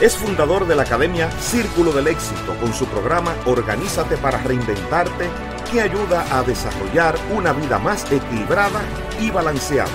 Es fundador de la Academia Círculo del Éxito con su programa Organízate para Reinventarte que ayuda a desarrollar una vida más equilibrada y balanceada.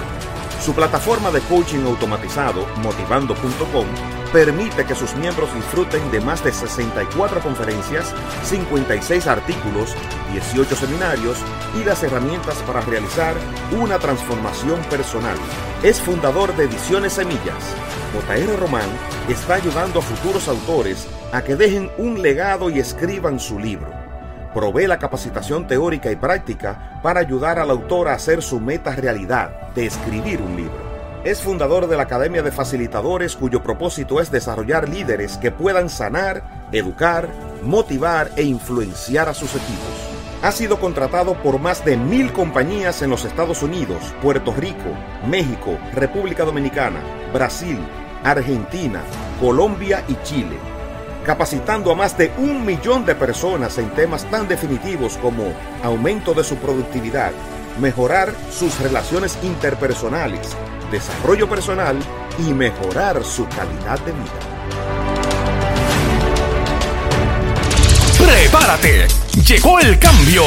Su plataforma de coaching automatizado, motivando.com, permite que sus miembros disfruten de más de 64 conferencias, 56 artículos, 18 seminarios y las herramientas para realizar una transformación personal. Es fundador de Ediciones Semillas. JR Román está ayudando a futuros autores a que dejen un legado y escriban su libro provee la capacitación teórica y práctica para ayudar al autor a hacer su meta realidad de escribir un libro. Es fundador de la Academia de Facilitadores cuyo propósito es desarrollar líderes que puedan sanar, educar, motivar e influenciar a sus equipos. Ha sido contratado por más de mil compañías en los Estados Unidos, Puerto Rico, México, República Dominicana, Brasil, Argentina, Colombia y Chile capacitando a más de un millón de personas en temas tan definitivos como aumento de su productividad, mejorar sus relaciones interpersonales, desarrollo personal y mejorar su calidad de vida. ¡Prepárate! ¡Llegó el cambio!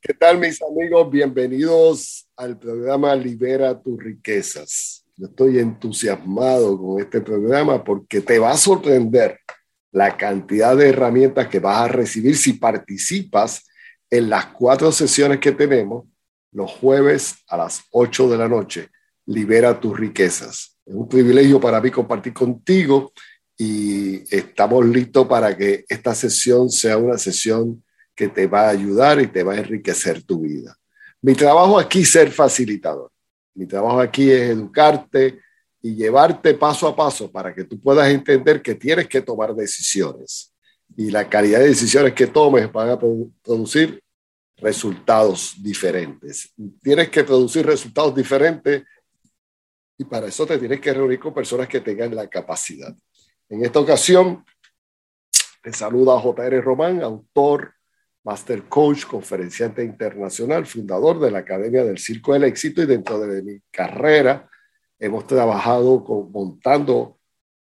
¿Qué tal mis amigos? Bienvenidos al programa Libera tus riquezas. Yo estoy entusiasmado con este programa porque te va a sorprender la cantidad de herramientas que vas a recibir si participas en las cuatro sesiones que tenemos los jueves a las 8 de la noche. Libera tus riquezas. Es un privilegio para mí compartir contigo y estamos listos para que esta sesión sea una sesión que te va a ayudar y te va a enriquecer tu vida. Mi trabajo aquí es ser facilitador. Mi trabajo aquí es educarte y llevarte paso a paso para que tú puedas entender que tienes que tomar decisiones. Y la calidad de decisiones que tomes van a producir resultados diferentes. Tienes que producir resultados diferentes y para eso te tienes que reunir con personas que tengan la capacidad. En esta ocasión, te saluda J.R. Román, autor Master Coach, conferenciante internacional, fundador de la Academia del Circo del Éxito y dentro de mi carrera hemos trabajado con, montando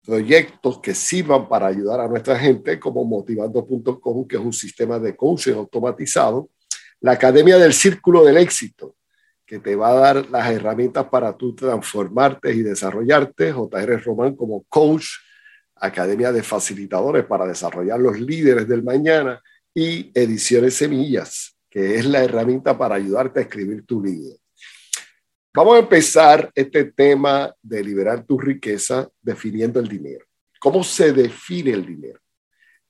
proyectos que sirvan para ayudar a nuestra gente como motivando.com, que es un sistema de coaching automatizado, la Academia del Círculo del Éxito, que te va a dar las herramientas para tú transformarte y desarrollarte, JR Román como coach, Academia de Facilitadores para desarrollar los líderes del mañana y Ediciones Semillas, que es la herramienta para ayudarte a escribir tu libro. Vamos a empezar este tema de liberar tu riqueza definiendo el dinero. ¿Cómo se define el dinero?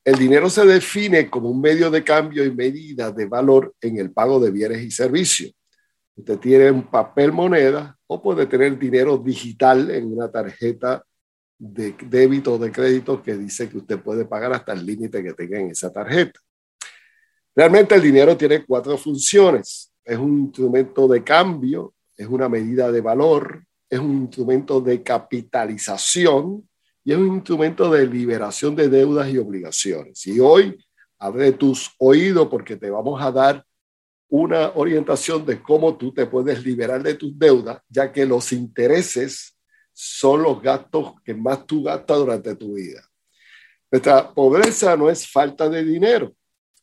El dinero se define como un medio de cambio y medida de valor en el pago de bienes y servicios. Usted tiene un papel moneda o puede tener dinero digital en una tarjeta de débito o de crédito que dice que usted puede pagar hasta el límite que tenga en esa tarjeta. Realmente el dinero tiene cuatro funciones. Es un instrumento de cambio, es una medida de valor, es un instrumento de capitalización y es un instrumento de liberación de deudas y obligaciones. Y hoy abre tus oídos porque te vamos a dar una orientación de cómo tú te puedes liberar de tus deudas, ya que los intereses son los gastos que más tú gastas durante tu vida. Nuestra pobreza no es falta de dinero,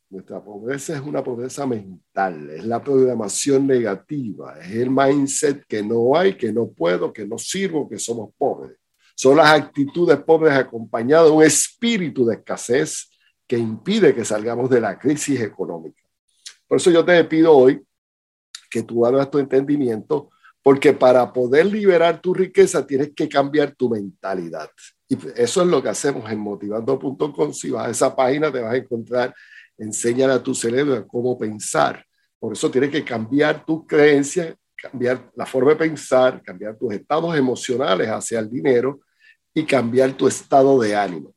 nuestra pobreza es una pobreza mental, es la programación negativa, es el mindset que no hay, que no puedo, que no sirvo, que somos pobres. Son las actitudes pobres acompañadas de un espíritu de escasez que impide que salgamos de la crisis económica. Por eso yo te pido hoy que tú hagas tu entendimiento, porque para poder liberar tu riqueza tienes que cambiar tu mentalidad. Y eso es lo que hacemos en motivando.com. Si vas a esa página te vas a encontrar enseñar a tu cerebro cómo pensar. Por eso tienes que cambiar tus creencias, cambiar la forma de pensar, cambiar tus estados emocionales hacia el dinero y cambiar tu estado de ánimo.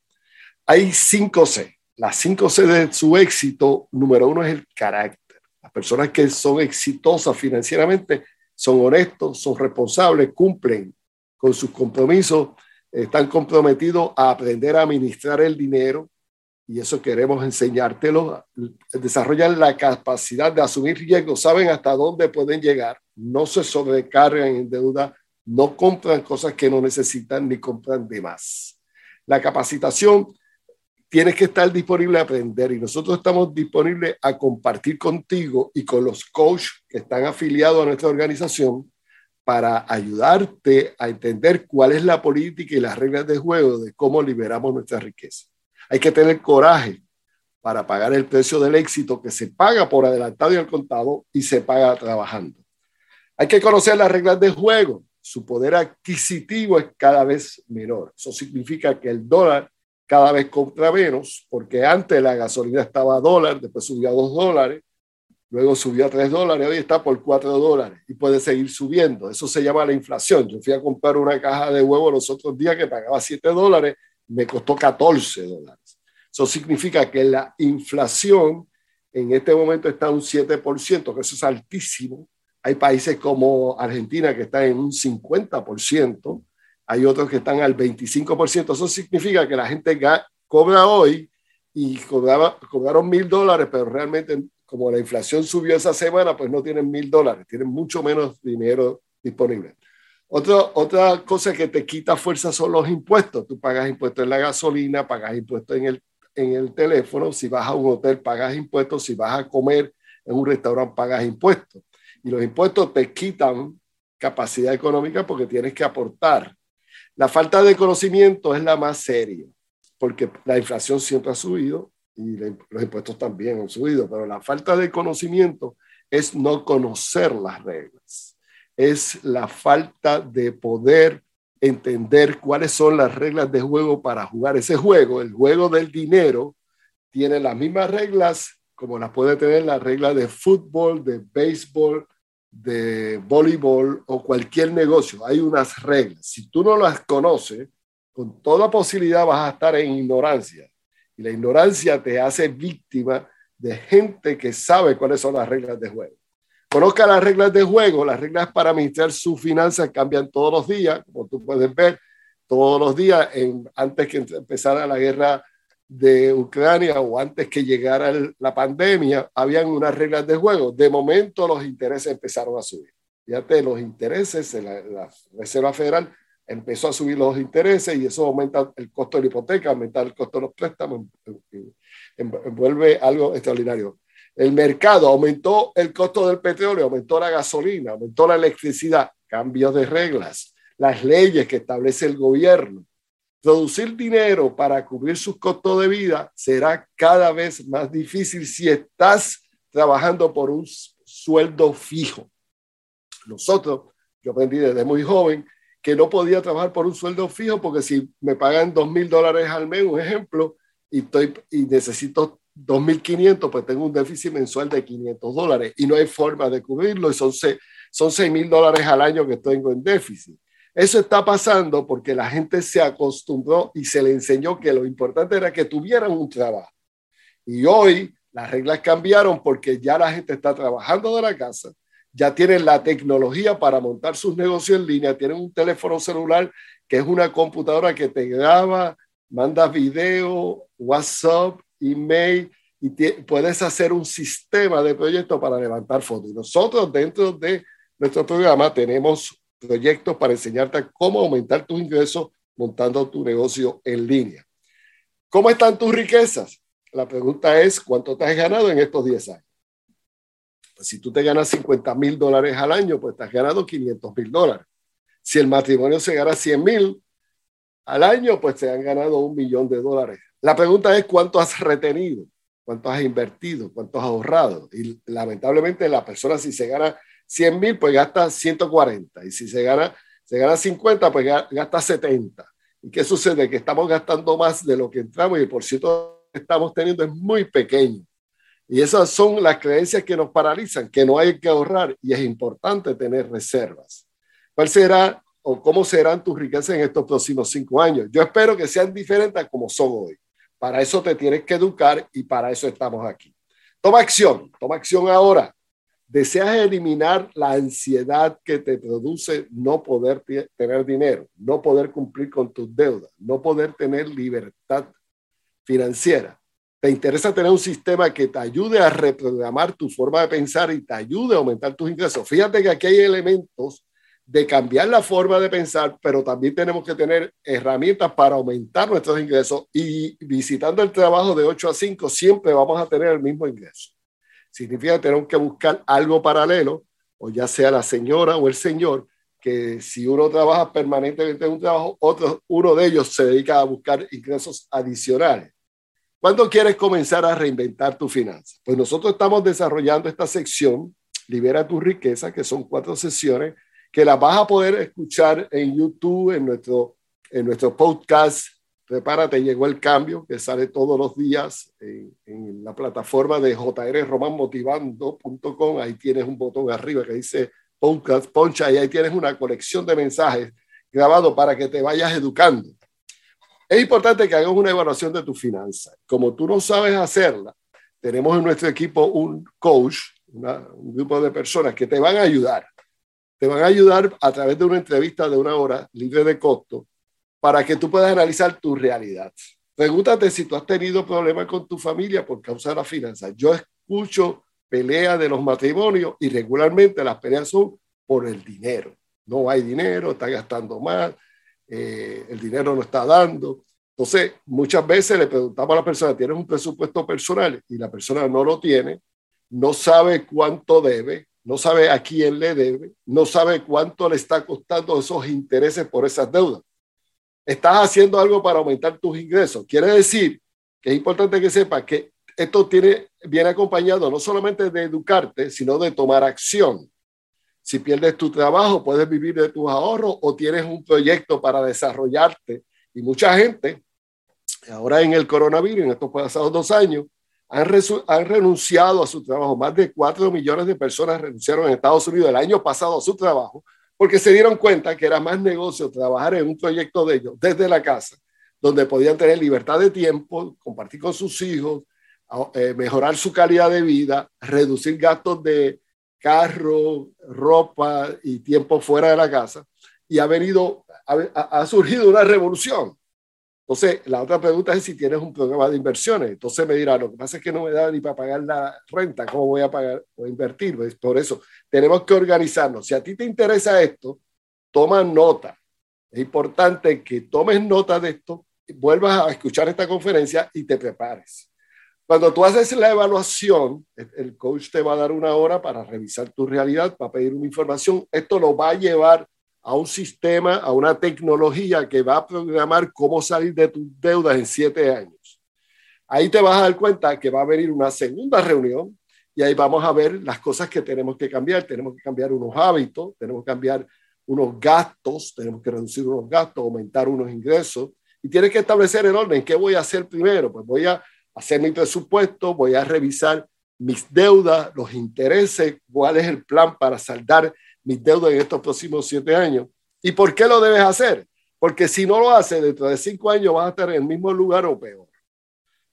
Hay cinco C. Las cinco C de su éxito, número uno es el carácter. Las personas que son exitosas financieramente son honestos, son responsables, cumplen con sus compromisos, están comprometidos a aprender a administrar el dinero, y eso queremos enseñártelo, desarrollan la capacidad de asumir riesgos, saben hasta dónde pueden llegar, no se sobrecargan en deuda, no compran cosas que no necesitan ni compran de más. La capacitación tiene que estar disponible a aprender y nosotros estamos disponibles a compartir contigo y con los coaches que están afiliados a nuestra organización para ayudarte a entender cuál es la política y las reglas de juego de cómo liberamos nuestra riqueza. Hay que tener coraje para pagar el precio del éxito que se paga por adelantado y al contado y se paga trabajando. Hay que conocer las reglas de juego. Su poder adquisitivo es cada vez menor. Eso significa que el dólar cada vez compra menos, porque antes la gasolina estaba a dólar, después subió a dos dólares, luego subió a tres dólares, hoy está por cuatro dólares y puede seguir subiendo. Eso se llama la inflación. Yo fui a comprar una caja de huevos los otros días que pagaba siete dólares me costó 14 dólares. Eso significa que la inflación en este momento está un 7%, que eso es altísimo. Hay países como Argentina que están en un 50%, hay otros que están al 25%. Eso significa que la gente cobra hoy y cobraron mil dólares, pero realmente como la inflación subió esa semana, pues no tienen mil dólares, tienen mucho menos dinero disponible. Otra, cosa que te quita fuerza son los impuestos. Tú pagas impuestos en la gasolina, pagas impuestos en el, en el teléfono. Si vas a un hotel, pagas impuestos. Si vas a comer en un restaurante, pagas impuestos. Y los impuestos te quitan capacidad económica porque tienes que aportar. La falta de conocimiento es la más seria, porque la inflación siempre ha subido y los impuestos también han subido, pero la falta de conocimiento es no conocer las reglas es la falta de poder entender cuáles son las reglas de juego para jugar ese juego. El juego del dinero tiene las mismas reglas como las puede tener la regla de fútbol, de béisbol, de voleibol o cualquier negocio. Hay unas reglas. Si tú no las conoces, con toda posibilidad vas a estar en ignorancia. Y la ignorancia te hace víctima de gente que sabe cuáles son las reglas de juego. Conozca las reglas de juego, las reglas para administrar sus finanzas cambian todos los días, como tú puedes ver, todos los días, antes que empezara la guerra de Ucrania o antes que llegara la pandemia, habían unas reglas de juego. De momento los intereses empezaron a subir. Fíjate, los intereses, la, la Reserva Federal empezó a subir los intereses y eso aumenta el costo de la hipoteca, aumenta el costo de los préstamos, envuelve algo extraordinario. El mercado aumentó el costo del petróleo, aumentó la gasolina, aumentó la electricidad, cambios de reglas, las leyes que establece el gobierno. Producir dinero para cubrir sus costos de vida será cada vez más difícil si estás trabajando por un sueldo fijo. Nosotros, yo aprendí desde muy joven que no podía trabajar por un sueldo fijo porque si me pagan dos mil dólares al mes, un ejemplo, y, estoy, y necesito 2.500, pues tengo un déficit mensual de 500 dólares y no hay forma de cubrirlo y son 6 mil dólares al año que tengo en déficit. Eso está pasando porque la gente se acostumbró y se le enseñó que lo importante era que tuvieran un trabajo. Y hoy las reglas cambiaron porque ya la gente está trabajando de la casa, ya tienen la tecnología para montar sus negocios en línea, tienen un teléfono celular que es una computadora que te graba, manda video, WhatsApp, email y puedes hacer un sistema de proyectos para levantar fondos. Y nosotros dentro de nuestro programa tenemos proyectos para enseñarte cómo aumentar tus ingresos montando tu negocio en línea. ¿Cómo están tus riquezas? La pregunta es, ¿cuánto te has ganado en estos 10 años? Pues si tú te ganas 50 mil dólares al año, pues te has ganado 500 mil dólares. Si el matrimonio se gana 100 mil al año, pues te han ganado un millón de dólares. La pregunta es, ¿cuánto has retenido? ¿Cuánto has invertido? ¿Cuánto has ahorrado? Y lamentablemente la persona si se gana 100 mil, pues gasta 140. Y si se gana, se gana 50, pues gasta 70. ¿Y qué sucede? Que estamos gastando más de lo que entramos y el por ciento que estamos teniendo es muy pequeño. Y esas son las creencias que nos paralizan, que no hay que ahorrar y es importante tener reservas. ¿Cuál será o cómo serán tus riquezas en estos próximos cinco años? Yo espero que sean diferentes a como son hoy. Para eso te tienes que educar y para eso estamos aquí. Toma acción, toma acción ahora. Deseas eliminar la ansiedad que te produce no poder tener dinero, no poder cumplir con tus deudas, no poder tener libertad financiera. Te interesa tener un sistema que te ayude a reprogramar tu forma de pensar y te ayude a aumentar tus ingresos. Fíjate que aquí hay elementos de cambiar la forma de pensar, pero también tenemos que tener herramientas para aumentar nuestros ingresos y visitando el trabajo de 8 a 5 siempre vamos a tener el mismo ingreso significa que tenemos que buscar algo paralelo, o ya sea la señora o el señor, que si uno trabaja permanentemente en un trabajo, otro, uno de ellos se dedica a buscar ingresos adicionales. ¿Cuándo quieres comenzar a reinventar tu finanza? Pues nosotros estamos desarrollando esta sección, Libera tu riqueza, que son cuatro sesiones, que las vas a poder escuchar en YouTube, en nuestro, en nuestro podcast Prepárate, llegó el cambio que sale todos los días en, la plataforma de jrromanmotivando.com. Ahí tienes un botón arriba que dice podcast, poncha y ahí tienes una colección de mensajes grabados para que te vayas educando. Es importante que hagas una evaluación de tu finanzas. Como tú no sabes hacerla, tenemos en nuestro equipo un coach, un grupo de personas que te van a ayudar. Te van a ayudar a través de una entrevista de una hora libre de costo para que tú puedas analizar tu realidad. Pregúntate si tú has tenido problemas con tu familia por causa de las finanzas. Yo escucho peleas de los matrimonios y regularmente las peleas son por el dinero. No hay dinero, está gastando más, eh, el dinero no está dando. Entonces, muchas veces le preguntamos a la persona, ¿tienes un presupuesto personal? Y la persona no lo tiene, no sabe cuánto debe, no sabe a quién le debe, no sabe cuánto le está costando esos intereses por esas deudas estás haciendo algo para aumentar tus ingresos. Quiere decir que es importante que sepas que esto tiene, viene acompañado no solamente de educarte, sino de tomar acción. Si pierdes tu trabajo, puedes vivir de tus ahorros o tienes un proyecto para desarrollarte. Y mucha gente, ahora en el coronavirus, en estos pasados dos años, han, han renunciado a su trabajo. Más de cuatro millones de personas renunciaron en Estados Unidos el año pasado a su trabajo porque se dieron cuenta que era más negocio trabajar en un proyecto de ellos desde la casa, donde podían tener libertad de tiempo, compartir con sus hijos, eh, mejorar su calidad de vida, reducir gastos de carro, ropa y tiempo fuera de la casa. Y ha venido, ha surgido una revolución entonces, la otra pregunta es si tienes un programa de inversiones. Entonces me dirá, lo que pasa es que no me da ni para pagar la renta, ¿cómo voy a pagar o invertir? Pues por eso tenemos que organizarnos. Si a ti te interesa esto, toma nota. Es importante que tomes nota de esto, vuelvas a escuchar esta conferencia y te prepares. Cuando tú haces la evaluación, el coach te va a dar una hora para revisar tu realidad, para pedir una información. Esto lo va a llevar a un sistema, a una tecnología que va a programar cómo salir de tus deudas en siete años. Ahí te vas a dar cuenta que va a venir una segunda reunión y ahí vamos a ver las cosas que tenemos que cambiar. Tenemos que cambiar unos hábitos, tenemos que cambiar unos gastos, tenemos que reducir unos gastos, aumentar unos ingresos y tienes que establecer el orden. ¿Qué voy a hacer primero? Pues voy a hacer mi presupuesto, voy a revisar mis deudas, los intereses, cuál es el plan para saldar mis deudas en estos próximos siete años. ¿Y por qué lo debes hacer? Porque si no lo haces, dentro de cinco años vas a estar en el mismo lugar o peor.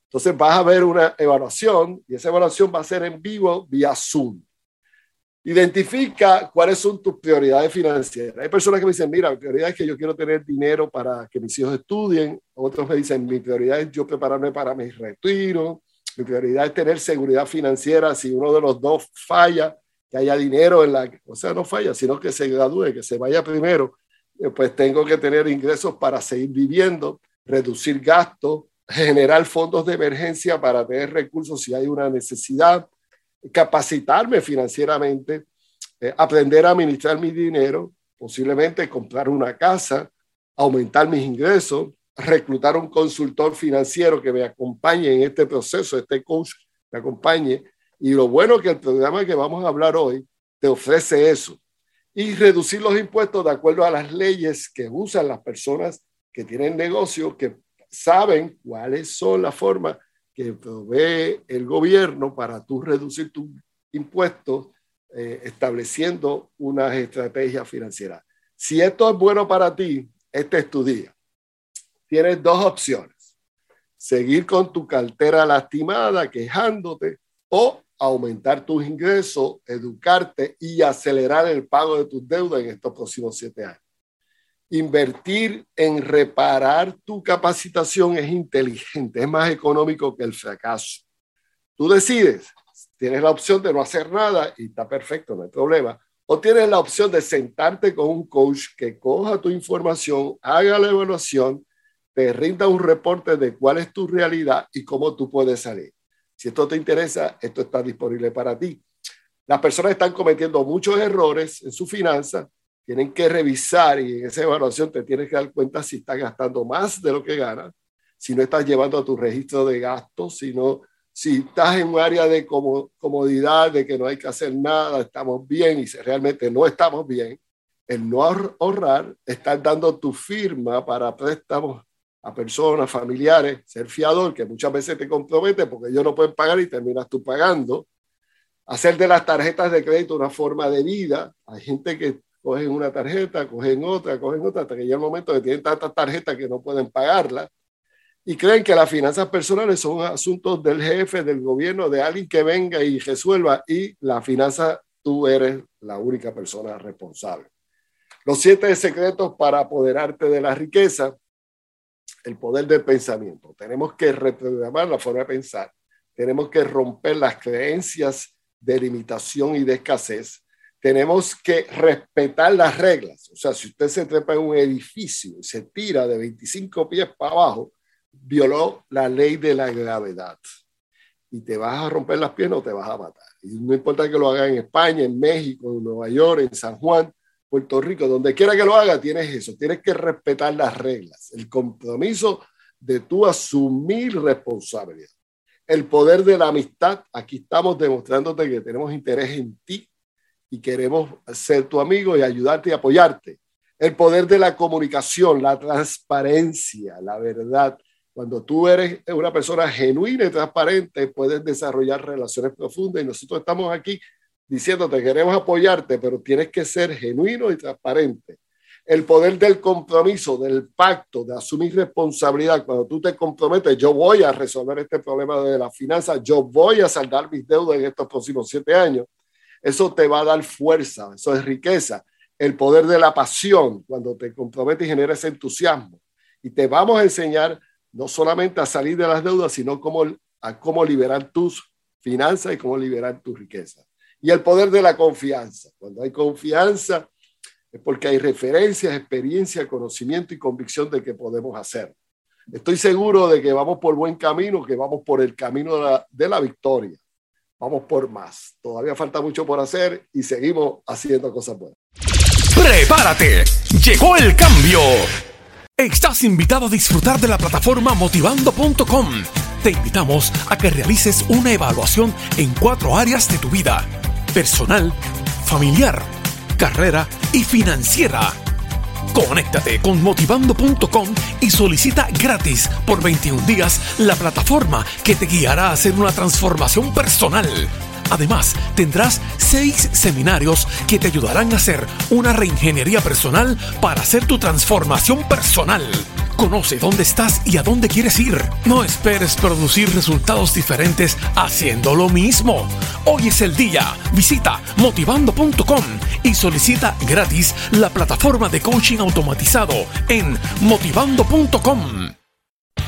Entonces vas a ver una evaluación y esa evaluación va a ser en vivo vía Zoom. Identifica cuáles son tus prioridades financieras. Hay personas que me dicen, mira, mi prioridad es que yo quiero tener dinero para que mis hijos estudien. Otros me dicen, mi prioridad es yo prepararme para mi retiro. Mi prioridad es tener seguridad financiera. Si uno de los dos falla, que haya dinero en la, o sea, no falla, sino que se gradúe, que se vaya primero, eh, pues tengo que tener ingresos para seguir viviendo, reducir gastos, generar fondos de emergencia para tener recursos si hay una necesidad, capacitarme financieramente, eh, aprender a administrar mi dinero, posiblemente comprar una casa, aumentar mis ingresos, reclutar un consultor financiero que me acompañe en este proceso, este coach me acompañe. Y lo bueno que el programa que vamos a hablar hoy te ofrece eso. Y reducir los impuestos de acuerdo a las leyes que usan las personas que tienen negocio, que saben cuáles son las formas que provee el gobierno para tú reducir tus impuestos eh, estableciendo unas estrategias financieras. Si esto es bueno para ti, este es tu día. Tienes dos opciones. Seguir con tu cartera lastimada, quejándote, o aumentar tus ingresos, educarte y acelerar el pago de tus deudas en estos próximos siete años. Invertir en reparar tu capacitación es inteligente, es más económico que el fracaso. Tú decides tienes la opción de no hacer nada y está perfecto, no hay problema. O tienes la opción de sentarte con un coach que coja tu información, haga la evaluación, te rinda un reporte de cuál es tu realidad y cómo tú puedes salir. Si esto te interesa, esto está disponible para ti. Las personas están cometiendo muchos errores en su finanza, tienen que revisar y en esa evaluación te tienes que dar cuenta si estás gastando más de lo que ganas, si no estás llevando a tu registro de gastos, si no si estás en un área de comodidad, de que no hay que hacer nada, estamos bien y si realmente no estamos bien, el no ahorrar, estar dando tu firma para préstamos a personas, familiares, ser fiador, que muchas veces te compromete porque ellos no pueden pagar y terminas tú pagando. Hacer de las tarjetas de crédito una forma de vida. Hay gente que cogen una tarjeta, cogen otra, cogen otra, hasta que llega el momento que tienen tantas tarjetas que no pueden pagarlas y creen que las finanzas personales son asuntos del jefe, del gobierno, de alguien que venga y resuelva y la finanza tú eres la única persona responsable. Los siete secretos para apoderarte de la riqueza, el poder del pensamiento. Tenemos que reprogramar la forma de pensar. Tenemos que romper las creencias de limitación y de escasez. Tenemos que respetar las reglas. O sea, si usted se trepa en un edificio y se tira de 25 pies para abajo, violó la ley de la gravedad. Y te vas a romper las piernas o te vas a matar. Y no importa que lo haga en España, en México, en Nueva York, en San Juan, Puerto Rico, donde quiera que lo haga, tienes eso. Tienes que respetar las reglas, el compromiso de tú asumir responsabilidad. El poder de la amistad, aquí estamos demostrándote que tenemos interés en ti y queremos ser tu amigo y ayudarte y apoyarte. El poder de la comunicación, la transparencia, la verdad, cuando tú eres una persona genuina y transparente, puedes desarrollar relaciones profundas y nosotros estamos aquí diciéndote, queremos apoyarte, pero tienes que ser genuino y transparente. El poder del compromiso, del pacto, de asumir responsabilidad. Cuando tú te comprometes, yo voy a resolver este problema de la finanza, yo voy a saldar mis deudas en estos próximos siete años. Eso te va a dar fuerza, eso es riqueza. El poder de la pasión, cuando te comprometes y generas entusiasmo. Y te vamos a enseñar no solamente a salir de las deudas, sino cómo, a cómo liberar tus finanzas y cómo liberar tu riqueza. Y el poder de la confianza. Cuando hay confianza es porque hay referencias, experiencia, conocimiento y convicción de que podemos hacer. Estoy seguro de que vamos por buen camino, que vamos por el camino de la, de la victoria. Vamos por más. Todavía falta mucho por hacer y seguimos haciendo cosas buenas. Prepárate. Llegó el cambio. Estás invitado a disfrutar de la plataforma motivando.com. Te invitamos a que realices una evaluación en cuatro áreas de tu vida. Personal, familiar, carrera y financiera. Conéctate con motivando.com y solicita gratis por 21 días la plataforma que te guiará a hacer una transformación personal Además, tendrás seis seminarios que te ayudarán a hacer una reingeniería personal para hacer tu transformación personal. Conoce dónde estás y a dónde quieres ir. No esperes producir resultados diferentes haciendo lo mismo. Hoy es el día. Visita motivando.com y solicita gratis la plataforma de coaching automatizado en motivando.com.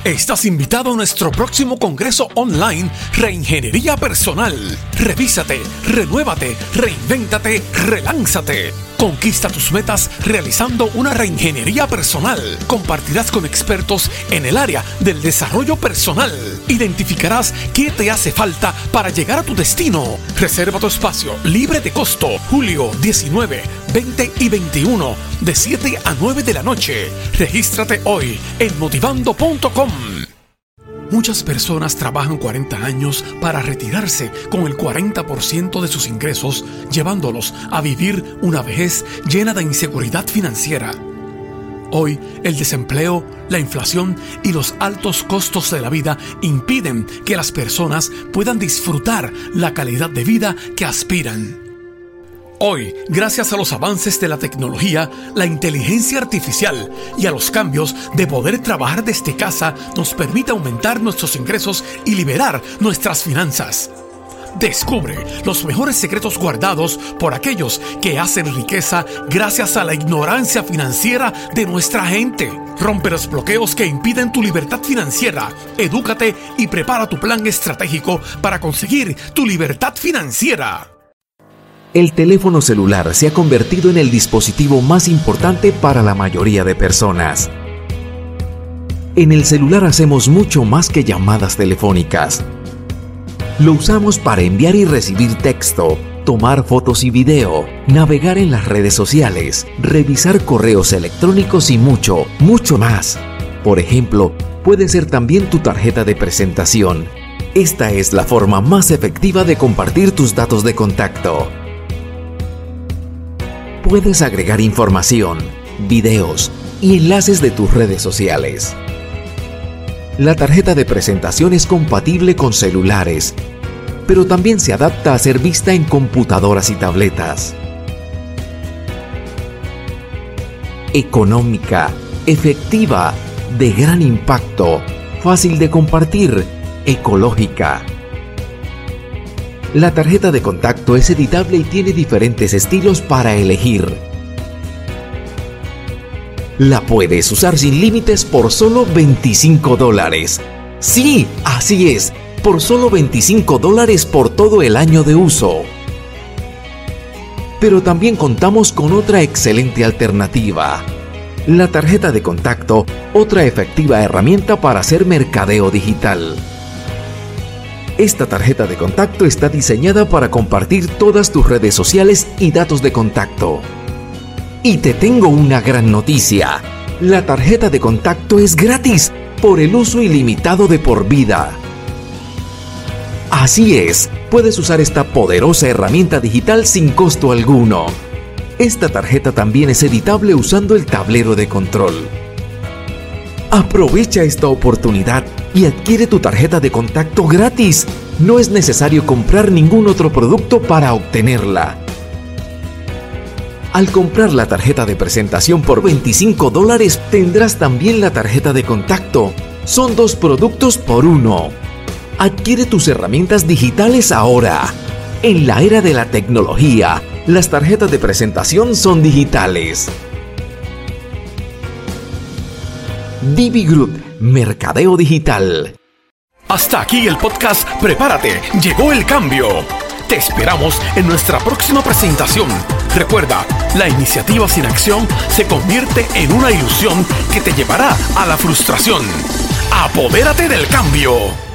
Estás invitado a nuestro próximo Congreso Online Reingeniería Personal. Revísate, renuévate, reinvéntate, relánzate. Conquista tus metas realizando una reingeniería personal. Compartirás con expertos en el área del desarrollo personal. Identificarás qué te hace falta para llegar a tu destino. Reserva tu espacio libre de costo. Julio 19, 20 y 21 de 7 a 9 de la noche. Regístrate hoy en motivando.com. Muchas personas trabajan 40 años para retirarse con el 40% de sus ingresos, llevándolos a vivir una vejez llena de inseguridad financiera. Hoy el desempleo, la inflación y los altos costos de la vida impiden que las personas puedan disfrutar la calidad de vida que aspiran. Hoy, gracias a los avances de la tecnología, la inteligencia artificial y a los cambios de poder trabajar desde casa, nos permite aumentar nuestros ingresos y liberar nuestras finanzas. Descubre los mejores secretos guardados por aquellos que hacen riqueza gracias a la ignorancia financiera de nuestra gente. Rompe los bloqueos que impiden tu libertad financiera. Edúcate y prepara tu plan estratégico para conseguir tu libertad financiera. El teléfono celular se ha convertido en el dispositivo más importante para la mayoría de personas. En el celular hacemos mucho más que llamadas telefónicas. Lo usamos para enviar y recibir texto, tomar fotos y video, navegar en las redes sociales, revisar correos electrónicos y mucho, mucho más. Por ejemplo, puede ser también tu tarjeta de presentación. Esta es la forma más efectiva de compartir tus datos de contacto puedes agregar información, videos y enlaces de tus redes sociales. La tarjeta de presentación es compatible con celulares, pero también se adapta a ser vista en computadoras y tabletas. Económica, efectiva, de gran impacto, fácil de compartir, ecológica la tarjeta de contacto es editable y tiene diferentes estilos para elegir. La puedes usar sin límites por solo 25 dólares. Sí, así es, por solo 25 dólares por todo el año de uso. Pero también contamos con otra excelente alternativa. La tarjeta de contacto, otra efectiva herramienta para hacer mercadeo digital. Esta tarjeta de contacto está diseñada para compartir todas tus redes sociales y datos de contacto. Y te tengo una gran noticia. La tarjeta de contacto es gratis por el uso ilimitado de por vida. Así es, puedes usar esta poderosa herramienta digital sin costo alguno. Esta tarjeta también es editable usando el tablero de control. Aprovecha esta oportunidad y adquiere tu tarjeta de contacto gratis. No es necesario comprar ningún otro producto para obtenerla. Al comprar la tarjeta de presentación por 25 dólares tendrás también la tarjeta de contacto. Son dos productos por uno. Adquiere tus herramientas digitales ahora. En la era de la tecnología, las tarjetas de presentación son digitales. Divi Group, Mercadeo Digital. Hasta aquí el podcast Prepárate, llegó el cambio. Te esperamos en nuestra próxima presentación. Recuerda, la iniciativa sin acción se convierte en una ilusión que te llevará a la frustración. Apodérate del cambio.